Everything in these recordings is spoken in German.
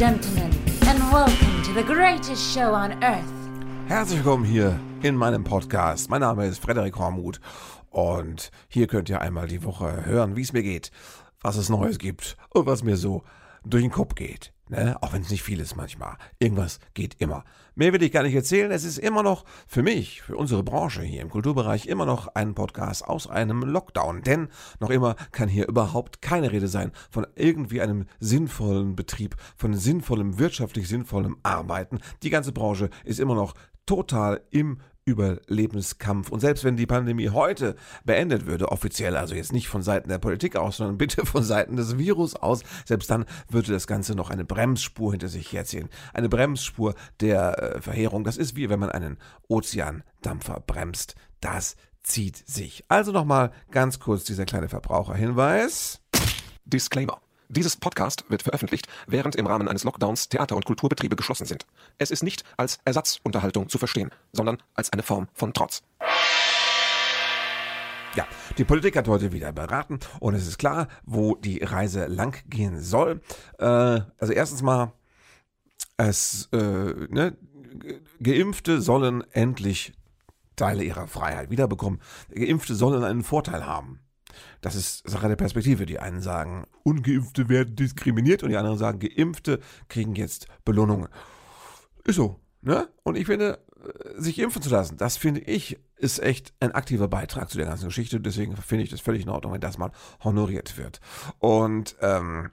Gentlemen, and welcome to the greatest show on earth. Herzlich willkommen hier in meinem Podcast. Mein Name ist Frederik Hormuth und hier könnt ihr einmal die Woche hören, wie es mir geht, was es Neues gibt und was mir so durch den Kopf geht. Ne? Auch wenn es nicht viel ist manchmal. Irgendwas geht immer. Mehr will ich gar nicht erzählen. Es ist immer noch für mich, für unsere Branche hier im Kulturbereich, immer noch ein Podcast aus einem Lockdown. Denn noch immer kann hier überhaupt keine Rede sein von irgendwie einem sinnvollen Betrieb, von sinnvollem, wirtschaftlich sinnvollem Arbeiten. Die ganze Branche ist immer noch total im Überlebenskampf. Und selbst wenn die Pandemie heute beendet würde, offiziell, also jetzt nicht von Seiten der Politik aus, sondern bitte von Seiten des Virus aus, selbst dann würde das Ganze noch eine Bremsspur hinter sich herziehen. Eine Bremsspur der äh, Verheerung. Das ist wie wenn man einen Ozeandampfer bremst. Das zieht sich. Also nochmal ganz kurz dieser kleine Verbraucherhinweis. Disclaimer. Dieses Podcast wird veröffentlicht, während im Rahmen eines Lockdowns Theater- und Kulturbetriebe geschlossen sind. Es ist nicht als Ersatzunterhaltung zu verstehen, sondern als eine Form von Trotz. Ja, die Politik hat heute wieder beraten und es ist klar, wo die Reise lang gehen soll. Äh, also erstens mal, es, äh, ne, Geimpfte sollen endlich Teile ihrer Freiheit wiederbekommen. Geimpfte sollen einen Vorteil haben. Das ist Sache der Perspektive. Die einen sagen, Ungeimpfte werden diskriminiert und die anderen sagen, Geimpfte kriegen jetzt Belohnungen. Ist so. Ne? Und ich finde, äh, sich impfen zu lassen, das finde ich, ist echt ein aktiver Beitrag zu der ganzen Geschichte. Deswegen finde ich das völlig in Ordnung, wenn das mal honoriert wird. Und ähm,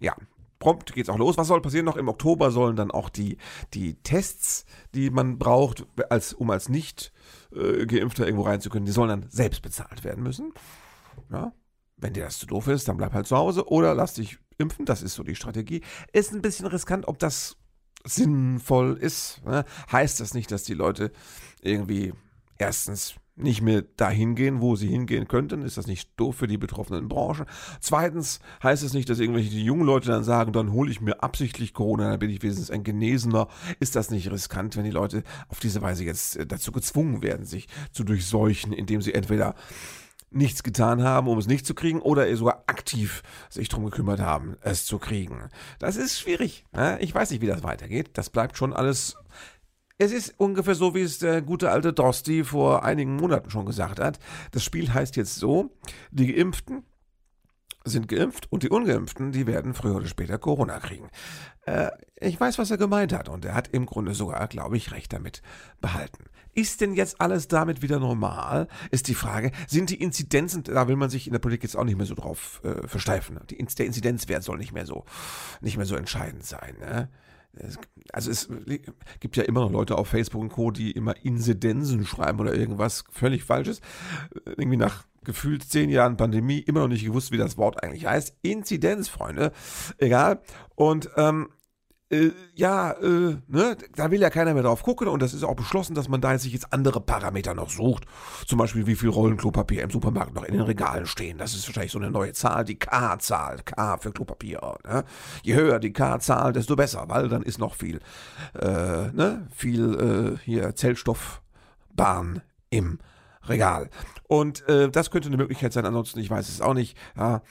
ja, prompt geht's auch los. Was soll passieren? Noch im Oktober sollen dann auch die, die Tests, die man braucht, als, um als nicht äh, Geimpfter irgendwo rein zu können, die sollen dann selbst bezahlt werden müssen. Ja, wenn dir das zu doof ist, dann bleib halt zu Hause oder lass dich impfen. Das ist so die Strategie. Ist ein bisschen riskant, ob das sinnvoll ist. Ne? Heißt das nicht, dass die Leute irgendwie erstens nicht mehr dahin gehen, wo sie hingehen könnten? Ist das nicht doof für die betroffenen Branchen? Zweitens heißt es nicht, dass irgendwelche jungen Leute dann sagen, dann hole ich mir absichtlich Corona, dann bin ich wenigstens ein Genesener. Ist das nicht riskant, wenn die Leute auf diese Weise jetzt äh, dazu gezwungen werden, sich zu durchseuchen, indem sie entweder nichts getan haben, um es nicht zu kriegen, oder sogar aktiv sich darum gekümmert haben, es zu kriegen. Das ist schwierig. Ne? Ich weiß nicht, wie das weitergeht. Das bleibt schon alles. Es ist ungefähr so, wie es der gute alte Drosti vor einigen Monaten schon gesagt hat. Das Spiel heißt jetzt so, die Geimpften sind geimpft und die Ungeimpften, die werden früher oder später Corona kriegen. Äh, ich weiß, was er gemeint hat und er hat im Grunde sogar, glaube ich, recht damit behalten. Ist denn jetzt alles damit wieder normal? Ist die Frage. Sind die Inzidenzen, da will man sich in der Politik jetzt auch nicht mehr so drauf äh, versteifen. Die, der Inzidenzwert soll nicht mehr so, nicht mehr so entscheidend sein. Ne? Also es gibt ja immer noch Leute auf Facebook und Co., die immer Inzidenzen schreiben oder irgendwas völlig Falsches. Irgendwie nach gefühlt zehn Jahren Pandemie immer noch nicht gewusst, wie das Wort eigentlich heißt. Inzidenz, Freunde. Egal. Und ähm, äh, ja, äh, ne, da will ja keiner mehr drauf gucken und das ist auch beschlossen, dass man da sich jetzt andere Parameter noch sucht. Zum Beispiel, wie viel Rollen Klopapier im Supermarkt noch in den Regalen stehen. Das ist wahrscheinlich so eine neue Zahl, die K-Zahl, K für Klopapier. Ne? Je höher die K-Zahl, desto besser, weil dann ist noch viel, äh, ne, viel äh, hier Zellstoffbahn im Regal. Und äh, das könnte eine Möglichkeit sein, ansonsten, ich weiß es auch nicht. Ja,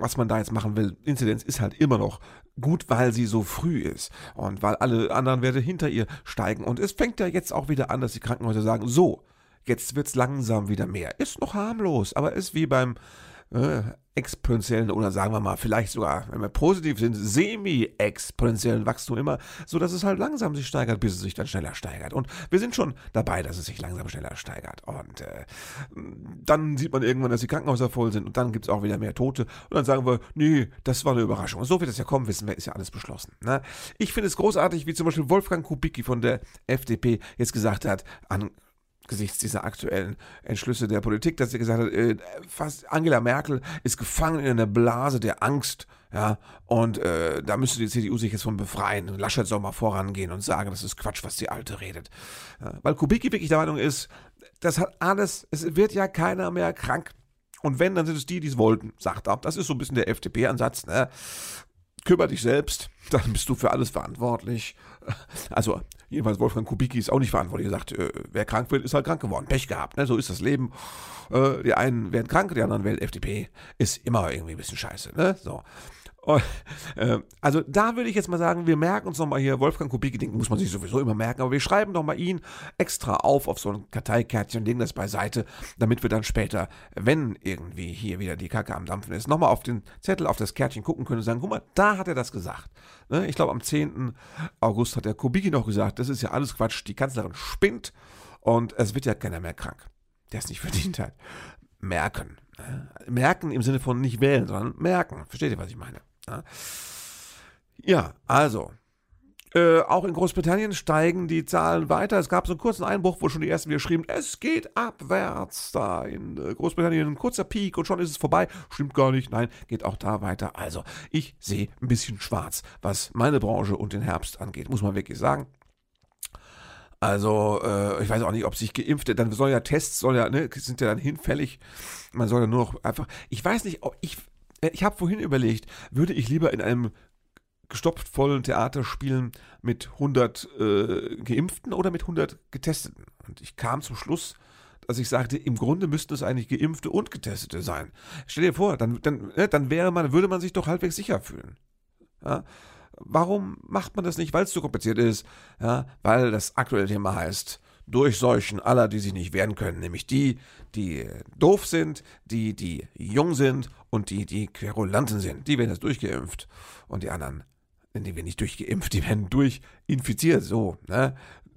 was man da jetzt machen will. Inzidenz ist halt immer noch gut, weil sie so früh ist und weil alle anderen Werte hinter ihr steigen. Und es fängt ja jetzt auch wieder an, dass die Krankenhäuser sagen, so, jetzt wird es langsam wieder mehr. Ist noch harmlos, aber ist wie beim äh, exponentiellen oder sagen wir mal vielleicht sogar, wenn wir positiv sind, semi-exponentiellen Wachstum immer, so dass es halt langsam sich steigert, bis es sich dann schneller steigert. Und wir sind schon dabei, dass es sich langsam schneller steigert. Und äh, dann sieht man irgendwann, dass die Krankenhäuser voll sind und dann gibt es auch wieder mehr Tote. Und dann sagen wir, nee, das war eine Überraschung. so wird es ja kommen, wissen wir, ist ja alles beschlossen. Ne? Ich finde es großartig, wie zum Beispiel Wolfgang Kubicki von der FDP jetzt gesagt hat, an angesichts dieser aktuellen Entschlüsse der Politik, dass sie gesagt hat, äh, fast Angela Merkel ist gefangen in einer Blase der Angst, ja, und äh, da müsste die CDU sich jetzt von befreien. Laschet soll mal vorangehen und sagen, das ist Quatsch, was die Alte redet. Ja, weil Kubicki wirklich der Meinung ist, das hat alles, es wird ja keiner mehr krank. Und wenn, dann sind es die, die es wollten, sagt er. Das ist so ein bisschen der FDP-Ansatz, ne? Kümmer dich selbst, dann bist du für alles verantwortlich. Also Jedenfalls Wolfgang Kubicki ist auch nicht verantwortlich. Er sagt, äh, wer krank wird, ist halt krank geworden. Pech gehabt, ne? so ist das Leben. Äh, die einen werden krank, die anderen wählen FDP. Ist immer irgendwie ein bisschen scheiße. Ne? So. Und, äh, also da würde ich jetzt mal sagen, wir merken uns nochmal hier, Wolfgang Kubicki, den muss man sich sowieso immer merken, aber wir schreiben doch mal ihn extra auf auf so ein Karteikärtchen und legen das beiseite, damit wir dann später, wenn irgendwie hier wieder die Kacke am Dampfen ist, nochmal auf den Zettel, auf das Kärtchen gucken können und sagen, guck mal, da hat er das gesagt. Ne? Ich glaube, am 10. August hat der Kubicki noch gesagt, das ist ja alles Quatsch, die Kanzlerin spinnt und es wird ja keiner mehr krank, der es nicht verdient hat. Merken. Ne? Merken im Sinne von nicht wählen, sondern merken. Versteht ihr, was ich meine? Ja, also. Äh, auch in Großbritannien steigen die Zahlen weiter. Es gab so einen kurzen Einbruch, wo schon die ersten wieder schrieben, es geht abwärts da in äh, Großbritannien. Ein kurzer Peak und schon ist es vorbei. Stimmt gar nicht. Nein, geht auch da weiter. Also, ich sehe ein bisschen schwarz, was meine Branche und den Herbst angeht, muss man wirklich sagen. Also, äh, ich weiß auch nicht, ob sich Geimpfte, dann soll ja Tests, soll ja, ne, sind ja dann hinfällig. Man soll ja nur noch einfach, ich weiß nicht, ob ich, ich habe vorhin überlegt, würde ich lieber in einem gestopft vollen Theater spielen mit 100 äh, Geimpften oder mit 100 Getesteten? Und ich kam zum Schluss, dass ich sagte, im Grunde müssten es eigentlich Geimpfte und Getestete sein. Stell dir vor, dann, dann, ne, dann wäre man, würde man sich doch halbwegs sicher fühlen. Ja? Warum macht man das nicht? Weil es zu kompliziert ist, ja? weil das aktuelle Thema heißt, durchseuchen aller, die sich nicht wehren können, nämlich die, die doof sind, die, die jung sind und die, die Querulanten sind. Die werden jetzt durchgeimpft und die anderen, die werden nicht durchgeimpft, die werden durchinfiziert, so, ne?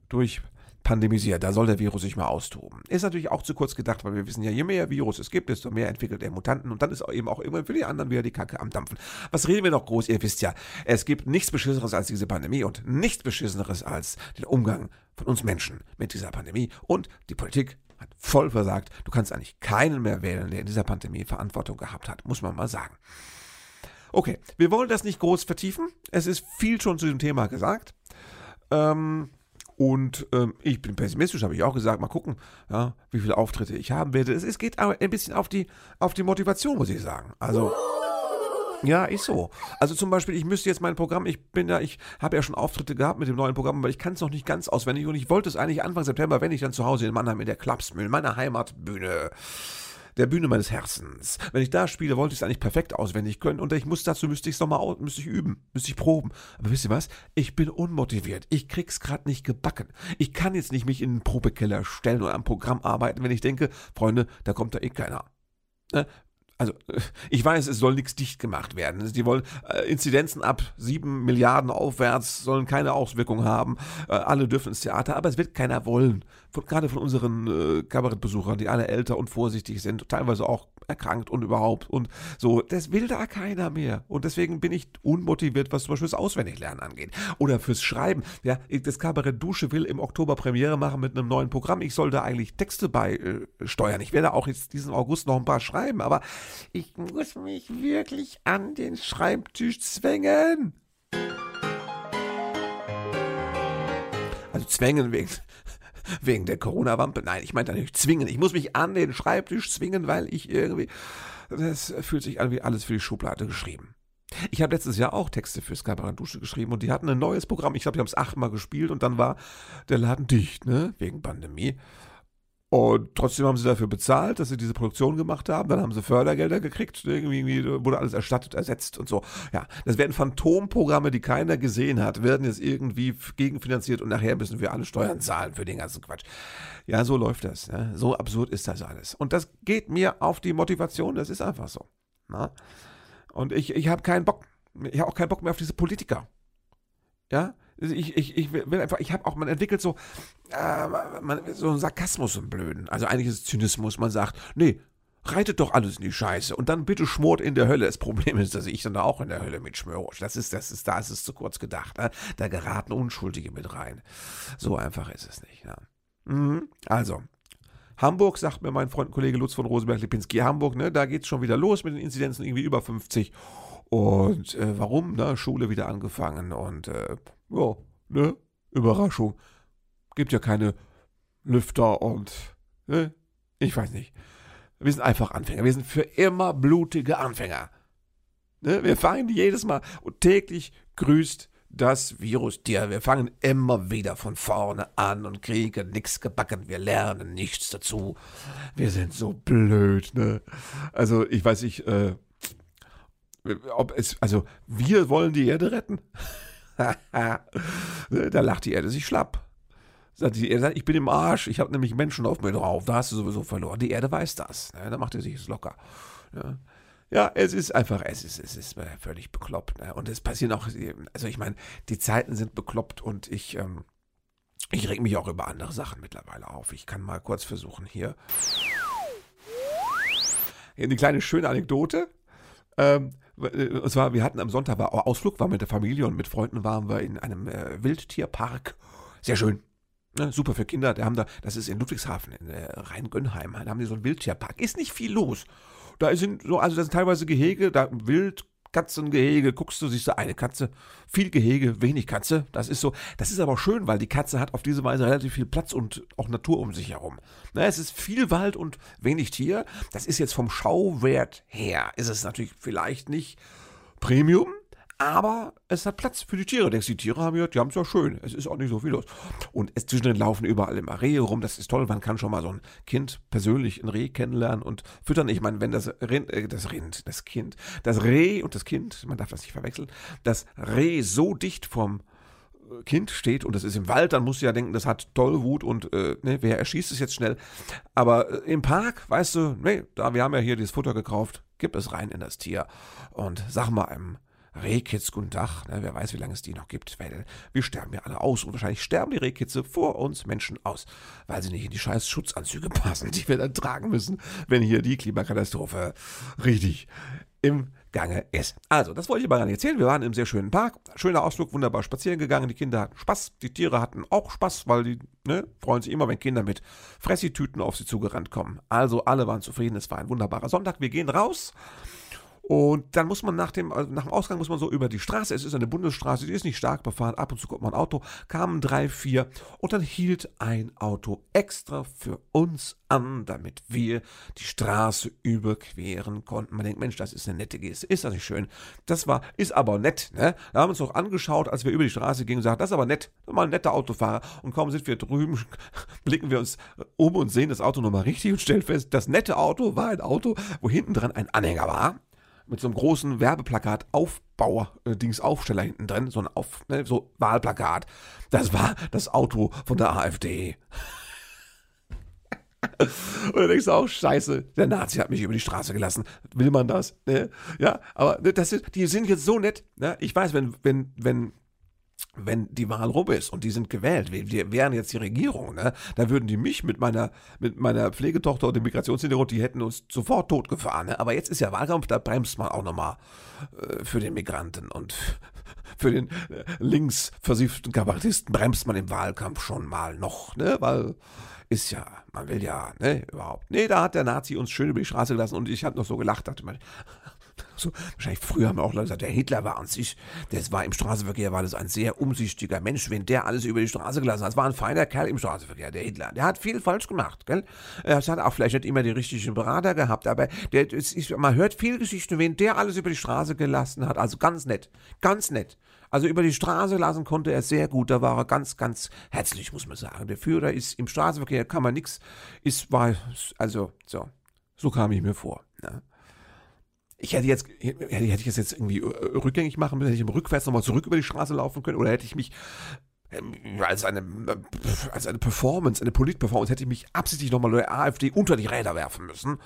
Durch pandemisiert. Da soll der Virus sich mal austoben. Ist natürlich auch zu kurz gedacht, weil wir wissen ja, je mehr Virus es gibt, desto mehr entwickelt er Mutanten und dann ist eben auch irgendwann für die anderen wieder die Kacke am Dampfen. Was reden wir noch groß? Ihr wisst ja, es gibt nichts Beschisseneres als diese Pandemie und nichts Beschisseneres als den Umgang von uns Menschen mit dieser Pandemie und die Politik hat voll versagt. Du kannst eigentlich keinen mehr wählen, der in dieser Pandemie Verantwortung gehabt hat, muss man mal sagen. Okay, wir wollen das nicht groß vertiefen. Es ist viel schon zu dem Thema gesagt. Ähm, und ähm, ich bin pessimistisch, habe ich auch gesagt. Mal gucken, ja, wie viele Auftritte ich haben werde. Es, es geht aber ein bisschen auf die, auf die Motivation, muss ich sagen. Also. Ja, ist so. Also zum Beispiel, ich müsste jetzt mein Programm, ich bin ja, ich habe ja schon Auftritte gehabt mit dem neuen Programm, aber ich kann es noch nicht ganz auswendig und ich wollte es eigentlich Anfang September, wenn ich dann zu Hause in Mannheim in der Klapsmühle, meiner Heimatbühne, der Bühne meines Herzens. Wenn ich da spiele, wollte ich es eigentlich perfekt auswendig können und ich muss dazu müsste ich es nochmal müsste ich üben, müsste ich proben. Aber wisst ihr was? Ich bin unmotiviert. Ich krieg's gerade nicht gebacken. Ich kann jetzt nicht mich in den Probekeller stellen und am Programm arbeiten, wenn ich denke, Freunde, da kommt da eh keiner. Also ich weiß, es soll nichts dicht gemacht werden. Die wollen äh, Inzidenzen ab sieben Milliarden aufwärts sollen keine Auswirkung haben. Äh, alle dürfen ins Theater, aber es wird keiner wollen. Von, gerade von unseren äh, Kabarettbesuchern, die alle älter und vorsichtig sind, teilweise auch erkrankt und überhaupt und so. Das will da keiner mehr. Und deswegen bin ich unmotiviert, was zum Beispiel das Auswendiglernen angeht. Oder fürs Schreiben. Ja, das Kabarett Dusche will im Oktober Premiere machen mit einem neuen Programm. Ich soll da eigentlich Texte beisteuern. ich werde auch jetzt diesen August noch ein paar schreiben, aber ich muss mich wirklich an den Schreibtisch zwängen. Also zwängen wegen, wegen der Corona-Wampe. Nein, ich meinte nicht zwingen. Ich muss mich an den Schreibtisch zwingen, weil ich irgendwie. Das fühlt sich an wie alles für die Schublade geschrieben. Ich habe letztes Jahr auch Texte fürs Kabarett Dusche geschrieben und die hatten ein neues Programm. Ich glaube, die haben es achtmal gespielt und dann war der Laden dicht, ne? Wegen Pandemie. Und trotzdem haben sie dafür bezahlt, dass sie diese Produktion gemacht haben. Dann haben sie Fördergelder gekriegt. Irgendwie wurde alles erstattet, ersetzt und so. Ja, das werden Phantomprogramme, die keiner gesehen hat, werden jetzt irgendwie gegenfinanziert und nachher müssen wir alle Steuern zahlen für den ganzen Quatsch. Ja, so läuft das. Ne? So absurd ist das alles. Und das geht mir auf die Motivation. Das ist einfach so. Na? Und ich, ich habe keinen Bock. Ich habe auch keinen Bock mehr auf diese Politiker. Ja, ich, ich, ich will einfach, ich habe auch, man entwickelt so, äh, man, so einen Sarkasmus im Blöden. Also eigentlich ist es Zynismus. Man sagt, nee, reitet doch alles in die Scheiße und dann bitte schmort in der Hölle. Das Problem ist, dass ich dann auch in der Hölle mitschmöre. Das ist, das ist, da ist es zu kurz gedacht. Ne? Da geraten Unschuldige mit rein. So einfach ist es nicht. Ja. Mhm. Also, Hamburg, sagt mir mein Freund und Kollege Lutz von Rosenberg-Lipinski, Hamburg, ne, da es schon wieder los mit den Inzidenzen, irgendwie über 50. Und äh, warum? Ne? Schule wieder angefangen und äh, ja, ne? Überraschung. Gibt ja keine Lüfter und ne? ich weiß nicht. Wir sind einfach Anfänger. Wir sind für immer blutige Anfänger. Ne? Wir fangen jedes Mal und täglich grüßt das Virus dir. Wir fangen immer wieder von vorne an und kriegen nichts gebacken. Wir lernen nichts dazu. Wir sind so blöd, ne? Also, ich weiß nicht, äh, ob es, also wir wollen die Erde retten? da lacht die Erde sich schlapp. Sagt die Erde, ich bin im Arsch, ich habe nämlich Menschen auf mir drauf, da hast du sowieso verloren. Die Erde weiß das. Ne? Da macht er sich es locker. Ja. ja. es ist einfach, es ist, es ist völlig bekloppt. Ne? Und es passieren auch, also ich meine, die Zeiten sind bekloppt und ich, ähm, ich reg mich auch über andere Sachen mittlerweile auf. Ich kann mal kurz versuchen hier. Hier eine kleine schöne Anekdote. Ähm, und zwar, wir hatten am Sonntag war Ausflug, war mit der Familie und mit Freunden waren wir in einem äh, Wildtierpark. Sehr schön. Ne, super für Kinder. Die haben da, das ist in Ludwigshafen, in äh, Rhein-Gönnheim. Da haben die so einen Wildtierpark. Ist nicht viel los. Da sind so, also das sind teilweise Gehege, da Wild, Katzengehege, guckst du, siehst du eine Katze, viel Gehege, wenig Katze. Das ist so, das ist aber schön, weil die Katze hat auf diese Weise relativ viel Platz und auch Natur um sich herum. Na, es ist viel Wald und wenig Tier. Das ist jetzt vom Schauwert her, ist es natürlich vielleicht nicht Premium, aber es hat Platz für die Tiere. Denkst, die Tiere haben ja, die haben es ja schön. Es ist auch nicht so viel los. Und es zwischendrin laufen überall immer Rehe rum. Das ist toll. Man kann schon mal so ein Kind persönlich ein Reh kennenlernen und füttern. Ich meine, wenn das Rind, äh, das Rind, das Kind, das Reh und das Kind, man darf das nicht verwechseln, das Reh so dicht vom äh, Kind steht und das ist im Wald, dann musst du ja denken, das hat Tollwut und äh, ne, wer erschießt es jetzt schnell. Aber äh, im Park, weißt du, nee, da wir haben ja hier dieses Futter gekauft, gib es rein in das Tier und sag mal einem Rehkitz, Tag. Ne, wer weiß, wie lange es die noch gibt, weil wir sterben ja alle aus und wahrscheinlich sterben die Rehkitze vor uns Menschen aus, weil sie nicht in die scheiß Schutzanzüge passen, die wir dann tragen müssen, wenn hier die Klimakatastrophe richtig im Gange ist. Also, das wollte ich gar nicht erzählen. Wir waren im sehr schönen Park. Schöner Ausflug, wunderbar spazieren gegangen. Die Kinder hatten Spaß. Die Tiere hatten auch Spaß, weil die ne, freuen sich immer, wenn Kinder mit Fressitüten auf sie zugerannt kommen. Also, alle waren zufrieden. Es war ein wunderbarer Sonntag. Wir gehen raus. Und dann muss man nach dem, also nach dem Ausgang muss man so über die Straße, es ist eine Bundesstraße, die ist nicht stark befahren, ab und zu kommt mal ein Auto, kamen drei, vier und dann hielt ein Auto extra für uns an, damit wir die Straße überqueren konnten. Man denkt, Mensch, das ist eine nette Geste, ist das nicht schön? Das war, ist aber nett, ne? Da haben wir uns noch angeschaut, als wir über die Straße gingen und gesagt, das ist aber nett, mal ein netter Autofahrer. Und kaum sind wir drüben, blicken wir uns um und sehen das Auto nochmal richtig und stellen fest, das nette Auto war ein Auto, wo hinten dran ein Anhänger war mit so einem großen Werbeplakat Aufbauer, äh, Aufsteller hinten drin, so ein Auf, ne, so Wahlplakat. Das war das Auto von der AfD. Und dann denkst du auch, scheiße, der Nazi hat mich über die Straße gelassen. Will man das? Ne? Ja, aber das ist, die sind jetzt so nett. Ne? Ich weiß, wenn, wenn, wenn wenn die Wahl rum ist und die sind gewählt, wir wären jetzt die Regierung, ne, da würden die mich mit meiner, mit meiner Pflegetochter und dem Migrationshintergrund, die hätten uns sofort totgefahren. Ne? Aber jetzt ist ja Wahlkampf, da bremst man auch nochmal äh, für den Migranten und für den äh, links versifften Kabarettisten bremst man im Wahlkampf schon mal noch, ne, weil ist ja, man will ja, ne, überhaupt. Nee, da hat der Nazi uns schön über die Straße gelassen und ich habe noch so gelacht, dachte mir, so, wahrscheinlich früher haben auch Leute gesagt, der Hitler war an sich, das war im Straßenverkehr, war das ein sehr umsichtiger Mensch, wenn der alles über die Straße gelassen hat. Das war ein feiner Kerl im Straßenverkehr, der Hitler. Der hat viel falsch gemacht, gell? Er hat auch vielleicht nicht immer die richtigen Berater gehabt, aber der, ist, man hört viel Geschichten, wen der alles über die Straße gelassen hat. Also ganz nett, ganz nett. Also über die Straße lassen konnte er sehr gut. Da war er ganz, ganz herzlich, muss man sagen. Der Führer ist im Straßenverkehr, kann man nichts, ist, war, also, so. So kam ich mir vor. Ne? Ich hätte jetzt, hätte, ich das jetzt irgendwie äh, rückgängig machen müssen, hätte ich rückwärts nochmal zurück über die Straße laufen können oder hätte ich mich ähm, als eine, äh, als eine Performance, eine Politperformance, hätte ich mich absichtlich nochmal der AfD unter die Räder werfen müssen.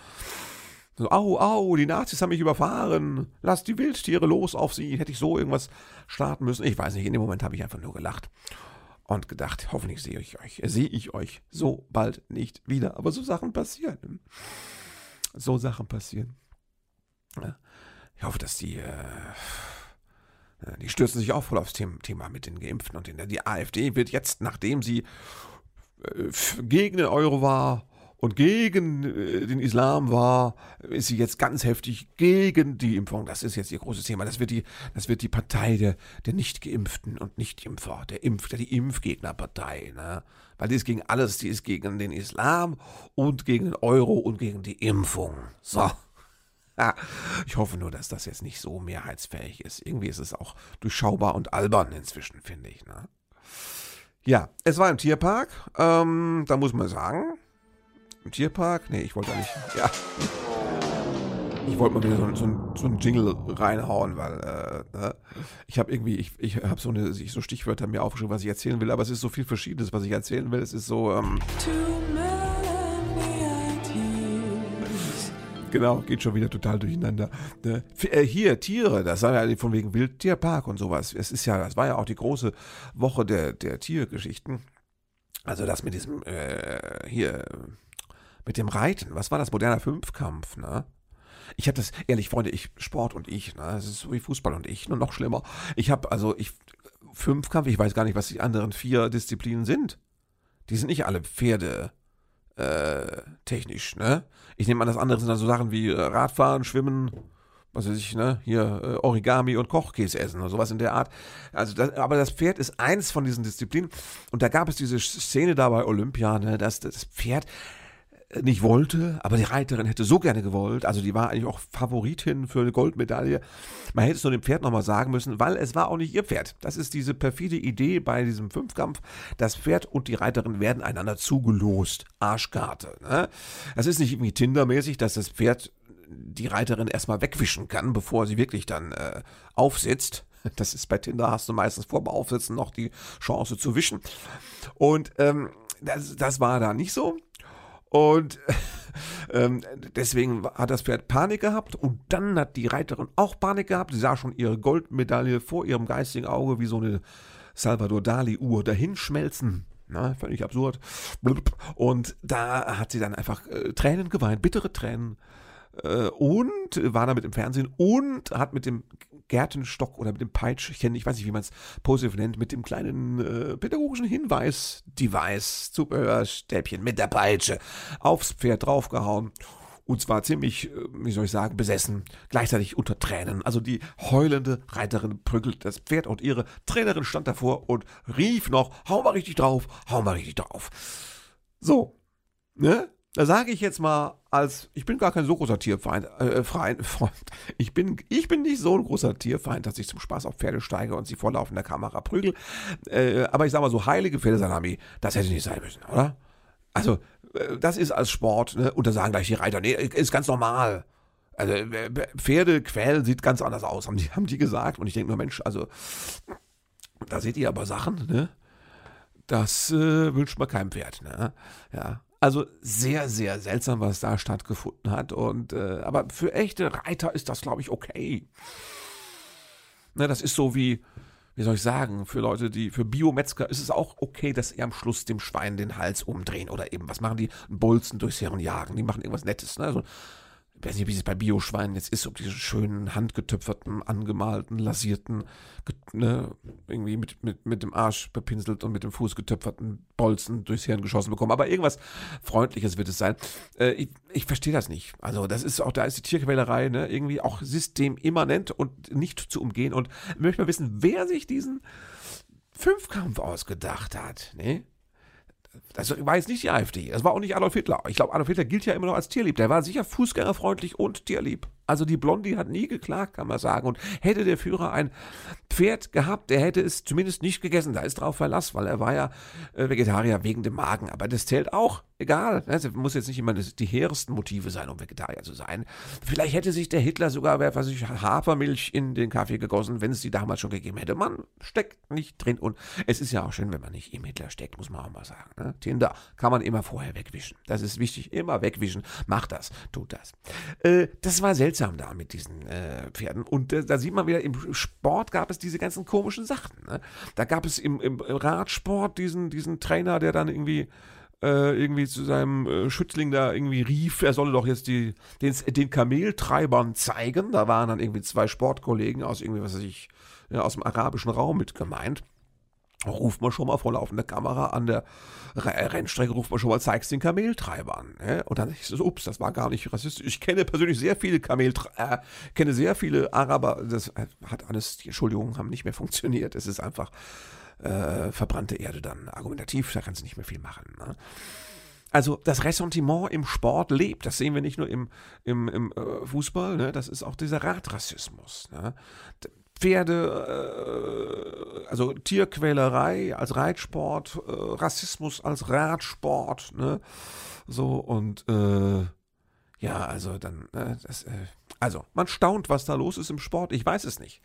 So, au, au, die Nazis haben mich überfahren, lass die Wildtiere los auf sie, hätte ich so irgendwas starten müssen. Ich weiß nicht, in dem Moment habe ich einfach nur gelacht und gedacht, hoffentlich sehe ich euch, sehe ich euch so bald nicht wieder. Aber so Sachen passieren. So Sachen passieren. Ich hoffe, dass die, äh, die stürzen sich auch voll aufs Thema mit den Geimpften und den, die AfD wird jetzt, nachdem sie äh, gegen den Euro war und gegen äh, den Islam war, ist sie jetzt ganz heftig gegen die Impfung. Das ist jetzt ihr großes Thema. Das wird die, das wird die Partei der, der Nicht-Geimpften und Nicht-Impfer, der Impf, die Impfgegnerpartei, ne? Weil die ist gegen alles, die ist gegen den Islam und gegen den Euro und gegen die Impfung. So. ich hoffe nur, dass das jetzt nicht so mehrheitsfähig ist. Irgendwie ist es auch durchschaubar und albern inzwischen, finde ich. Ne? Ja, es war im Tierpark. Ähm, da muss man sagen, im Tierpark, nee, ich wollte nicht. Ja. Ich wollte mal wieder so, so, so einen Jingle reinhauen, weil äh, ne? ich habe irgendwie, ich, ich habe so so Stichwörter mir aufgeschrieben, was ich erzählen will, aber es ist so viel Verschiedenes, was ich erzählen will. Es ist so, ähm, Genau, geht schon wieder total durcheinander. Ne? Äh, hier, Tiere, das war ja von wegen Wildtierpark und sowas. Es ist ja, das war ja auch die große Woche der, der Tiergeschichten. Also das mit diesem, äh, hier, mit dem Reiten. Was war das? Moderner Fünfkampf, ne? Ich habe das, ehrlich, Freunde, ich, Sport und ich, ne? Das ist so wie Fußball und ich, nur noch schlimmer. Ich habe, also, ich, Fünfkampf, ich weiß gar nicht, was die anderen vier Disziplinen sind. Die sind nicht alle Pferde, äh, technisch, ne? Ich nehme an, das andere sind dann so Sachen wie äh, Radfahren, Schwimmen, was weiß ich, ne, hier äh, Origami und Kochkäse essen oder sowas in der Art. Also, das, aber das Pferd ist eins von diesen Disziplinen. Und da gab es diese Szene da bei Olympia, ne, dass das Pferd nicht wollte, aber die Reiterin hätte so gerne gewollt. Also die war eigentlich auch Favoritin für eine Goldmedaille. Man hätte es nur dem Pferd nochmal sagen müssen, weil es war auch nicht ihr Pferd. Das ist diese perfide Idee bei diesem Fünfkampf. Das Pferd und die Reiterin werden einander zugelost. Arschkarte. Ne? Das ist nicht irgendwie Tindermäßig, dass das Pferd die Reiterin erstmal wegwischen kann, bevor sie wirklich dann äh, aufsitzt. Das ist bei Tinder, hast du meistens vor Aufsitzen noch die Chance zu wischen. Und ähm, das, das war da nicht so. Und ähm, deswegen hat das Pferd Panik gehabt und dann hat die Reiterin auch Panik gehabt. Sie sah schon ihre Goldmedaille vor ihrem geistigen Auge wie so eine Salvador Dali-Uhr dahinschmelzen. Na, völlig absurd. Und da hat sie dann einfach äh, Tränen geweint, bittere Tränen. Äh, und war damit im Fernsehen und hat mit dem Gärtenstock oder mit dem Peitschchen, ich weiß nicht, wie man es positiv nennt, mit dem kleinen äh, pädagogischen Hinweis-Device, Zubehörstäbchen mit der Peitsche aufs Pferd draufgehauen. Und zwar ziemlich, äh, wie soll ich sagen, besessen, gleichzeitig unter Tränen. Also die heulende Reiterin prügelt das Pferd und ihre Trainerin stand davor und rief noch, hau mal richtig drauf, hau mal richtig drauf. So, ne? Da sage ich jetzt mal, als ich bin gar kein so großer Tierfeind, äh, Freund, ich bin, ich bin nicht so ein großer Tierfeind, dass ich zum Spaß auf Pferde steige und sie vor laufender Kamera prügel. Äh, aber ich sage mal so, heilige Pferdesalami, das hätte nicht sein müssen, oder? Also, äh, das ist als Sport, ne? Und da sagen gleich die Reiter, nee, ist ganz normal. Also, äh, Pferde quälen sieht ganz anders aus, haben die, haben die gesagt. Und ich denke nur, Mensch, also, da seht ihr aber Sachen, ne? Das äh, wünscht man keinem Pferd, ne? Ja. Also sehr, sehr seltsam, was da stattgefunden hat. Und äh, aber für echte Reiter ist das, glaube ich, okay. Ne, das ist so wie, wie soll ich sagen, für Leute, die, für Biometzger ist es auch okay, dass sie am Schluss dem Schwein den Hals umdrehen oder eben, was machen die? Bolzen durchs Hirn jagen. Die machen irgendwas Nettes. Ne? Also, ich weiß nicht, wie es bei Bioschweinen jetzt ist, ob diese schönen, handgetöpferten, angemalten, lasierten, ne, irgendwie mit, mit, mit dem Arsch bepinselt und mit dem Fuß getöpferten Bolzen durchs Hirn geschossen bekommen. Aber irgendwas Freundliches wird es sein. Äh, ich ich verstehe das nicht. Also, das ist auch, da ist die Tierquälerei ne, irgendwie auch systemimmanent und nicht zu umgehen. Und ich möchte mal wissen, wer sich diesen Fünfkampf ausgedacht hat. Ne? Das war jetzt nicht die AfD, das war auch nicht Adolf Hitler. Ich glaube, Adolf Hitler gilt ja immer noch als tierlieb. Der war sicher fußgängerfreundlich und tierlieb. Also die Blondie hat nie geklagt, kann man sagen. Und hätte der Führer ein Pferd gehabt, der hätte es zumindest nicht gegessen. Da ist drauf Verlass, weil er war ja äh, Vegetarier wegen dem Magen. Aber das zählt auch. Egal. Ne? muss jetzt nicht immer die hehrsten Motive sein, um Vegetarier zu sein. Vielleicht hätte sich der Hitler sogar, was ich, Hafermilch in den Kaffee gegossen, wenn es die damals schon gegeben hätte. Man steckt nicht drin. Und es ist ja auch schön, wenn man nicht im Hitler steckt, muss man auch mal sagen. Ne? Tinder kann man immer vorher wegwischen. Das ist wichtig. Immer wegwischen. Macht das. Tut das. Äh, das war seltsam seltsam da mit diesen äh, Pferden. Und äh, da sieht man wieder, im Sport gab es diese ganzen komischen Sachen. Ne? Da gab es im, im, Radsport diesen, diesen Trainer, der dann irgendwie äh, irgendwie zu seinem äh, Schützling da irgendwie rief, er solle doch jetzt die, den, den Kameltreibern zeigen. Da waren dann irgendwie zwei Sportkollegen aus irgendwie, was weiß ich, ja, aus dem arabischen Raum mit gemeint ruft man schon mal vor laufender Kamera an der Rennstrecke, ruft man schon mal, zeigst den Kameltreiber an. Ne? Und dann ist es, ups, das war gar nicht rassistisch. Ich kenne persönlich sehr viele Kameltreiber, äh, kenne sehr viele Araber, das hat alles, die Entschuldigungen haben nicht mehr funktioniert. Es ist einfach äh, verbrannte Erde dann argumentativ, da kannst du nicht mehr viel machen. Ne? Also das Ressentiment im Sport lebt. Das sehen wir nicht nur im, im, im äh, Fußball, ne? das ist auch dieser Radrassismus. Ne? Pferde, äh, also Tierquälerei als Reitsport, äh, Rassismus als Radsport, ne? So und äh, ja, also dann, äh, das, äh, Also, man staunt, was da los ist im Sport. Ich weiß es nicht.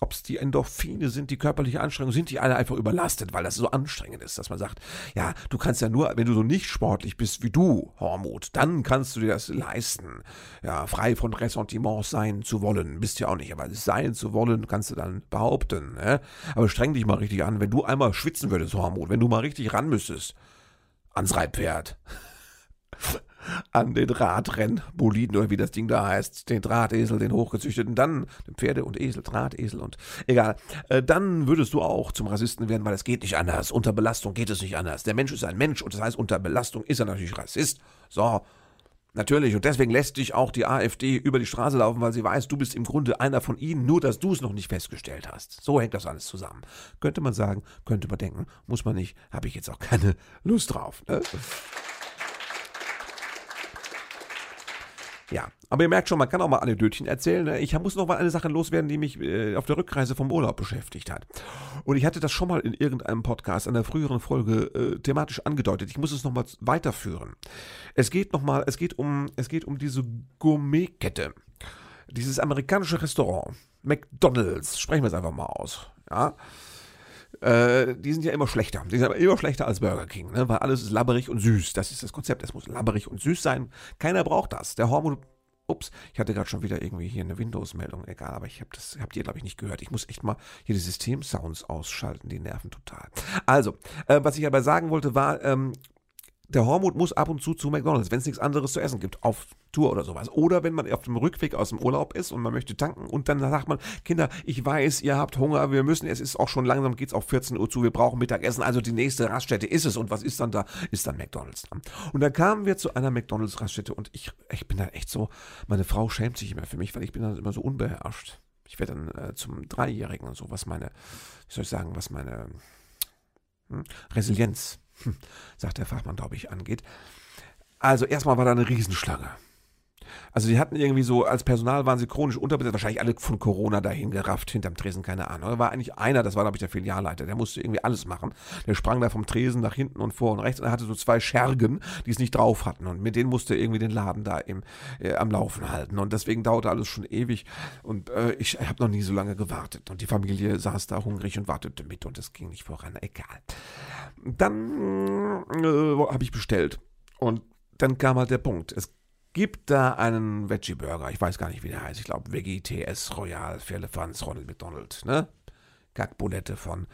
Ob es die Endorphine sind, die körperliche Anstrengung, sind die alle einfach überlastet, weil das so anstrengend ist, dass man sagt, ja, du kannst ja nur, wenn du so nicht sportlich bist wie du, Hormut, dann kannst du dir das leisten. Ja, frei von Ressentiments sein zu wollen. Bist ja auch nicht, aber sein zu wollen, kannst du dann behaupten. Ne? Aber streng dich mal richtig an. Wenn du einmal schwitzen würdest, Hormut, wenn du mal richtig ran müsstest, ans Reitpferd an den Radrennboliden oder wie das Ding da heißt, den Drahtesel, den hochgezüchteten, dann Pferde und Esel, Drahtesel und egal, äh, dann würdest du auch zum Rassisten werden, weil es geht nicht anders. Unter Belastung geht es nicht anders. Der Mensch ist ein Mensch und das heißt, unter Belastung ist er natürlich Rassist. So, Natürlich, und deswegen lässt dich auch die AfD über die Straße laufen, weil sie weiß, du bist im Grunde einer von ihnen, nur dass du es noch nicht festgestellt hast. So hängt das alles zusammen. Könnte man sagen, könnte man denken, muss man nicht, habe ich jetzt auch keine Lust drauf. Ne? Ja, aber ihr merkt schon, man kann auch mal Anekdötchen erzählen. Ne? Ich muss noch mal eine Sache loswerden, die mich äh, auf der Rückreise vom Urlaub beschäftigt hat. Und ich hatte das schon mal in irgendeinem Podcast, in einer früheren Folge, äh, thematisch angedeutet. Ich muss es noch mal weiterführen. Es geht noch mal, es geht um, es geht um diese Gourmetkette. Dieses amerikanische Restaurant. McDonalds. Sprechen wir es einfach mal aus. Ja. Äh, die sind ja immer schlechter. Die sind aber immer schlechter als Burger King, ne? weil alles ist labberig und süß. Das ist das Konzept. Es muss labberig und süß sein. Keiner braucht das. Der Hormon. Ups, ich hatte gerade schon wieder irgendwie hier eine Windows-Meldung. Egal, aber ich habe das, habt ihr glaube ich nicht gehört. Ich muss echt mal hier die System-Sounds ausschalten. Die nerven total. Also, äh, was ich aber sagen wollte, war, ähm, der Hormut muss ab und zu zu McDonalds, wenn es nichts anderes zu essen gibt, auf Tour oder sowas. Oder wenn man auf dem Rückweg aus dem Urlaub ist und man möchte tanken und dann sagt man, Kinder, ich weiß, ihr habt Hunger, wir müssen, es ist auch schon langsam, geht es auf 14 Uhr zu, wir brauchen Mittagessen, also die nächste Raststätte ist es. Und was ist dann da? Ist dann McDonalds. Und dann kamen wir zu einer McDonalds-Raststätte und ich, ich bin da echt so, meine Frau schämt sich immer für mich, weil ich bin dann immer so unbeherrscht. Ich werde dann äh, zum Dreijährigen und so, was meine, wie soll ich sagen, was meine hm, Resilienz sagt der Fachmann, glaube ich, angeht. Also erstmal war da eine Riesenschlange. Also die hatten irgendwie so, als Personal waren sie chronisch unterbesetzt, wahrscheinlich alle von Corona dahin gerafft, hinterm Tresen, keine Ahnung. Da war eigentlich einer, das war glaube ich der Filialleiter, der musste irgendwie alles machen. Der sprang da vom Tresen nach hinten und vor und rechts und er hatte so zwei Schergen, die es nicht drauf hatten und mit denen musste er irgendwie den Laden da im, äh, am Laufen halten und deswegen dauerte alles schon ewig und äh, ich habe noch nie so lange gewartet und die Familie saß da hungrig und wartete mit und es ging nicht voran, egal. Dann äh, habe ich bestellt und dann kam halt der Punkt. Es gibt da einen Veggie-Burger. Ich weiß gar nicht, wie der heißt. Ich glaube, Veggie TS Royal für Ronald McDonald. Ne? Kackbulette von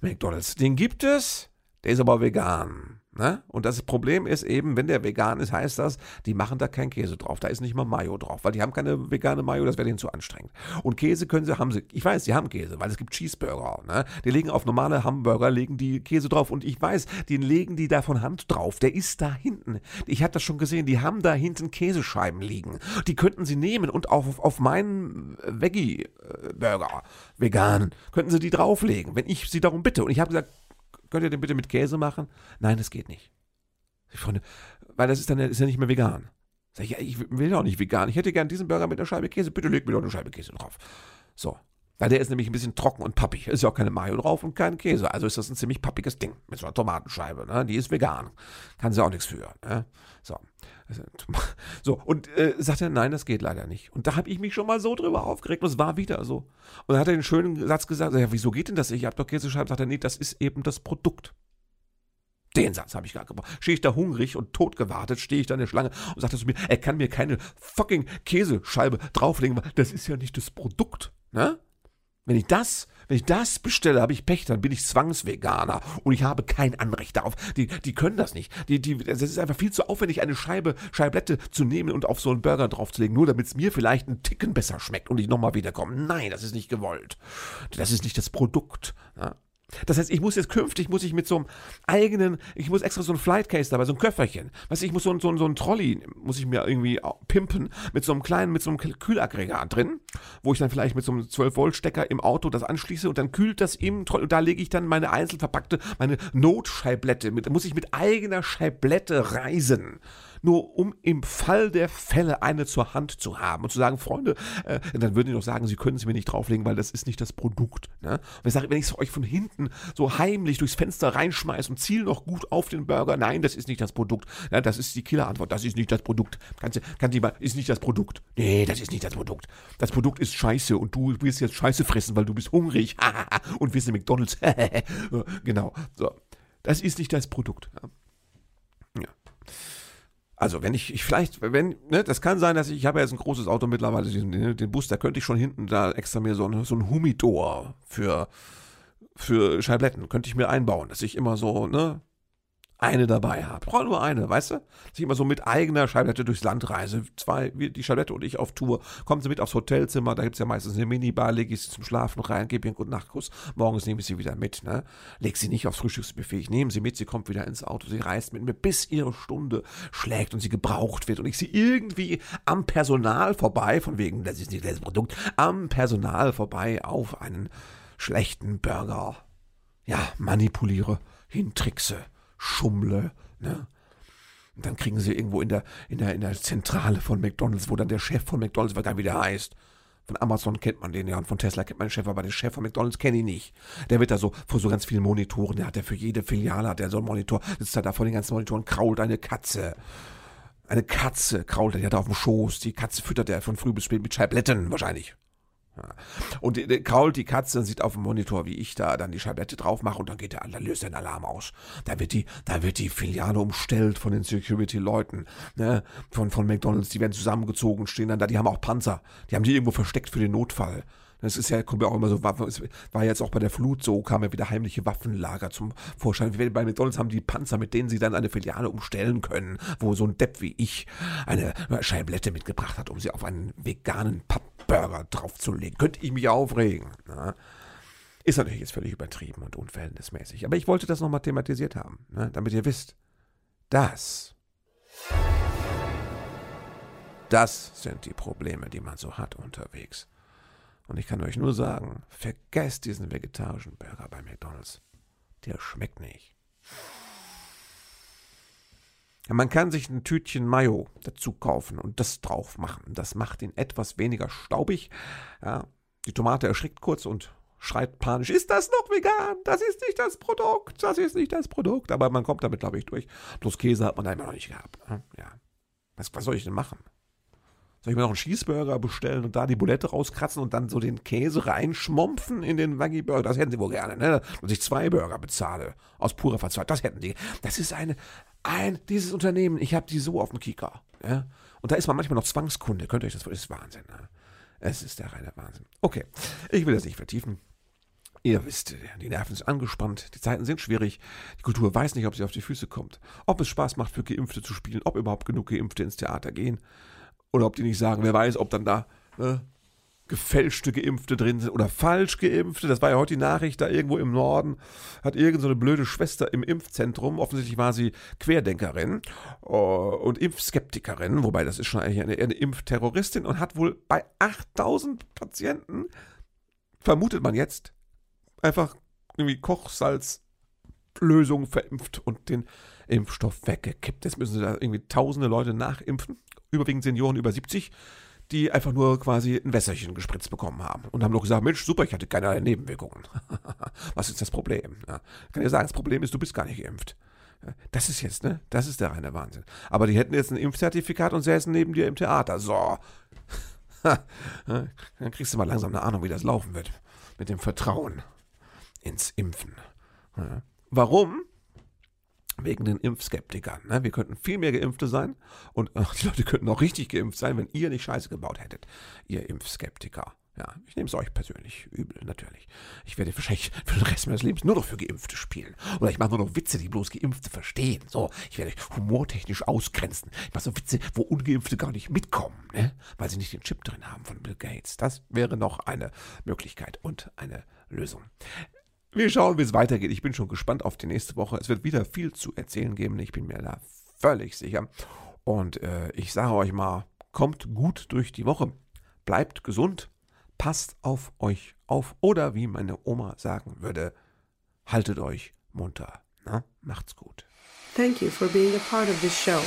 McDonalds. Den gibt es. Der ist aber vegan. Ne? Und das Problem ist eben, wenn der vegan ist, heißt das, die machen da keinen Käse drauf. Da ist nicht mal Mayo drauf, weil die haben keine vegane Mayo, das wäre denen zu anstrengend. Und Käse können sie, haben sie, ich weiß, sie haben Käse, weil es gibt Cheeseburger. Ne? Die legen auf normale Hamburger, legen die Käse drauf und ich weiß, den legen die da von Hand drauf. Der ist da hinten. Ich habe das schon gesehen, die haben da hinten Käsescheiben liegen. Die könnten sie nehmen und auf, auf meinen Veggie-Burger, vegan, könnten sie die drauflegen, wenn ich sie darum bitte. Und ich habe gesagt, Könnt ihr den bitte mit Käse machen? Nein, das geht nicht. Freunde, weil das ist dann ist ja nicht mehr vegan. Sag ich, ja, ich will doch nicht vegan. Ich hätte gern diesen Burger mit einer Scheibe Käse. Bitte leg mir doch eine Scheibe Käse drauf. So. Weil der ist nämlich ein bisschen trocken und pappig. Ist ja auch keine Mayo drauf und kein Käse. Also ist das ein ziemlich pappiges Ding mit so einer Tomatenscheibe. Ne? Die ist vegan. Kann sie auch nichts für. Ne? So. So, und äh, sagt er, nein, das geht leider nicht. Und da habe ich mich schon mal so drüber aufgeregt und es war wieder so. Und dann hat er den schönen Satz gesagt, ja, wieso geht denn das? Ich habe doch Käsescheiben. Sagt er, nee, das ist eben das Produkt. Den Satz habe ich gerade gebraucht. Stehe ich da hungrig und tot gewartet, stehe ich da in der Schlange und sagt er zu mir, er kann mir keine fucking Käsescheibe drauflegen, weil das ist ja nicht das Produkt. Ne? Wenn ich das, wenn ich das bestelle, habe ich Pech, dann bin ich Zwangsveganer und ich habe kein Anrecht darauf. Die, die können das nicht. Die, die, das ist einfach viel zu aufwendig, eine Scheibe, Scheiblette zu nehmen und auf so einen Burger draufzulegen, nur damit es mir vielleicht einen Ticken besser schmeckt und ich nochmal wiederkomme. Nein, das ist nicht gewollt. Das ist nicht das Produkt. Ja? Das heißt, ich muss jetzt künftig, muss ich mit so einem eigenen, ich muss extra so ein Flightcase dabei, so ein Köfferchen. Weißt du, ich muss so, so, so ein Trolley, muss ich mir irgendwie pimpen, mit so einem kleinen, mit so einem Kühlaggregat drin, wo ich dann vielleicht mit so einem 12-Volt-Stecker im Auto das anschließe und dann kühlt das im Trolley und da lege ich dann meine einzeln verpackte, meine Notscheiblette, mit, muss ich mit eigener Scheiblette reisen. Nur um im Fall der Fälle eine zur Hand zu haben und zu sagen, Freunde, äh, dann würden die doch sagen, sie können es mir nicht drauflegen, weil das ist nicht das Produkt. Ne? Und ich sage, wenn ich es euch von hinten so heimlich durchs Fenster reinschmeiße und ziel noch gut auf den Burger, nein, das ist nicht das Produkt. Ja, das ist die Killerantwort, das ist nicht das Produkt. Kannst, kannst du mal, ist nicht das Produkt. Nee, das ist nicht das Produkt. Das Produkt ist scheiße und du wirst jetzt scheiße fressen, weil du bist hungrig und wirst in McDonalds. genau, so. Das ist nicht das Produkt. Ja. Also wenn ich, ich vielleicht, wenn, ne, das kann sein, dass ich, ich habe ja jetzt ein großes Auto mittlerweile, den, den Bus, da könnte ich schon hinten da extra mir so so ein Humidor für, für Scheibletten, könnte ich mir einbauen, dass ich immer so, ne, eine dabei habe. Ich brauche nur eine, weißt du? Dass ich immer so mit eigener Schallplatte durchs Land reise. Zwei, die Schallplatte und ich auf Tour. Kommen sie mit aufs Hotelzimmer, da gibt es ja meistens eine Minibar, lege ich sie zum Schlafen rein, gebe ihr einen guten Nachtkuss. Morgens nehme ich sie wieder mit, ne? Leg sie nicht aufs Frühstücksbuffet, ich nehme sie mit, sie kommt wieder ins Auto, sie reist mit mir, bis ihre Stunde schlägt und sie gebraucht wird und ich sie irgendwie am Personal vorbei, von wegen, das ist nicht das Produkt, am Personal vorbei auf einen schlechten Burger, ja, manipuliere, hintrickse schummle. Ne? Und dann kriegen sie irgendwo in der, in, der, in der Zentrale von McDonalds, wo dann der Chef von McDonalds, was dann wieder heißt. Von Amazon kennt man den ja und von Tesla kennt man den Chef, aber den Chef von McDonalds kenne ich nicht. Der wird da so vor so ganz vielen Monitoren, der hat ja für jede Filiale hat der so einen Monitor, sitzt da vor den ganzen Monitoren, krault eine Katze. Eine Katze krault er, die hat er auf dem Schoß. Die Katze füttert er von früh bis spät mit Scheibletten wahrscheinlich. Und der krault die Katze und sieht auf dem Monitor, wie ich da dann die Schablette drauf mache und dann geht der, dann löst einen Alarm aus. Da wird die, da wird die Filiale umstellt von den Security-Leuten, ne, von, von McDonalds, die werden zusammengezogen, stehen dann da, die haben auch Panzer, die haben die irgendwo versteckt für den Notfall. Das ist ja, kommt ja auch immer so, war jetzt auch bei der Flut so, kam ja wieder heimliche Waffenlager zum Vorschein. Bei McDonalds haben die Panzer, mit denen sie dann eine Filiale umstellen können, wo so ein Depp wie ich eine Scheiblette mitgebracht hat, um sie auf einen veganen Pappburger draufzulegen. Könnte ich mich aufregen. Na? Ist natürlich jetzt völlig übertrieben und unverhältnismäßig. Aber ich wollte das nochmal thematisiert haben, ne? damit ihr wisst, das, das sind die Probleme, die man so hat unterwegs. Und ich kann euch nur sagen, vergesst diesen vegetarischen Burger bei McDonald's. Der schmeckt nicht. Ja, man kann sich ein Tütchen Mayo dazu kaufen und das drauf machen. Das macht ihn etwas weniger staubig. Ja, die Tomate erschrickt kurz und schreit panisch, ist das noch vegan? Das ist nicht das Produkt, das ist nicht das Produkt. Aber man kommt damit, glaube ich, durch. Bloß Käse hat man da immer noch nicht gehabt. Ja. Was, was soll ich denn machen? Soll ich mir noch einen Cheeseburger bestellen und da die Bulette rauskratzen und dann so den Käse reinschmompfen in den Veggie Burger? Das hätten sie wohl gerne, ne? Und ich zwei Burger bezahle. Aus purer Verzweiflung. Das hätten die. Das ist eine, ein, dieses Unternehmen, ich habe die so auf dem Kika. Ja? Und da ist man manchmal noch Zwangskunde. Könnt ihr euch das vorstellen? Das ist Wahnsinn. Ne? Es ist der reine Wahnsinn. Okay, ich will das nicht vertiefen. Ihr wisst, die Nerven sind angespannt, die Zeiten sind schwierig, die Kultur weiß nicht, ob sie auf die Füße kommt, ob es Spaß macht, für Geimpfte zu spielen, ob überhaupt genug Geimpfte ins Theater gehen. Oder ob die nicht sagen, wer weiß, ob dann da ne, gefälschte Geimpfte drin sind oder falsch Geimpfte. Das war ja heute die Nachricht, da irgendwo im Norden hat irgendeine so blöde Schwester im Impfzentrum, offensichtlich war sie Querdenkerin uh, und Impfskeptikerin, wobei das ist schon eigentlich eine, eine Impfterroristin und hat wohl bei 8000 Patienten, vermutet man jetzt, einfach irgendwie Kochsalzlösung verimpft und den Impfstoff weggekippt. Jetzt müssen sie da irgendwie tausende Leute nachimpfen überwiegend Senioren über 70, die einfach nur quasi ein Wässerchen gespritzt bekommen haben und haben nur gesagt, Mensch, super, ich hatte keinerlei Nebenwirkungen. Was ist das Problem? Ja, kann ja sagen, das Problem ist, du bist gar nicht geimpft. Das ist jetzt, ne? Das ist der reine Wahnsinn. Aber die hätten jetzt ein Impfzertifikat und säßen neben dir im Theater. So. Dann kriegst du mal langsam eine Ahnung, wie das laufen wird. Mit dem Vertrauen ins Impfen. Warum? Wegen den Impfskeptikern. Ne? Wir könnten viel mehr Geimpfte sein und ach, die Leute könnten auch richtig geimpft sein, wenn ihr nicht Scheiße gebaut hättet, ihr Impfskeptiker. Ja, ich nehme es euch persönlich übel, natürlich. Ich werde wahrscheinlich für den Rest meines Lebens nur noch für Geimpfte spielen. Oder ich mache nur noch Witze, die bloß Geimpfte verstehen. So, ich werde humortechnisch ausgrenzen. Ich mache so Witze, wo Ungeimpfte gar nicht mitkommen, ne? weil sie nicht den Chip drin haben von Bill Gates. Das wäre noch eine Möglichkeit und eine Lösung. Wir schauen, wie es weitergeht. Ich bin schon gespannt auf die nächste Woche. Es wird wieder viel zu erzählen geben. Ich bin mir da völlig sicher. Und äh, ich sage euch mal, kommt gut durch die Woche. Bleibt gesund. Passt auf euch auf. Oder wie meine Oma sagen würde, haltet euch munter. Na? Macht's gut. Thank you for being a part of this show.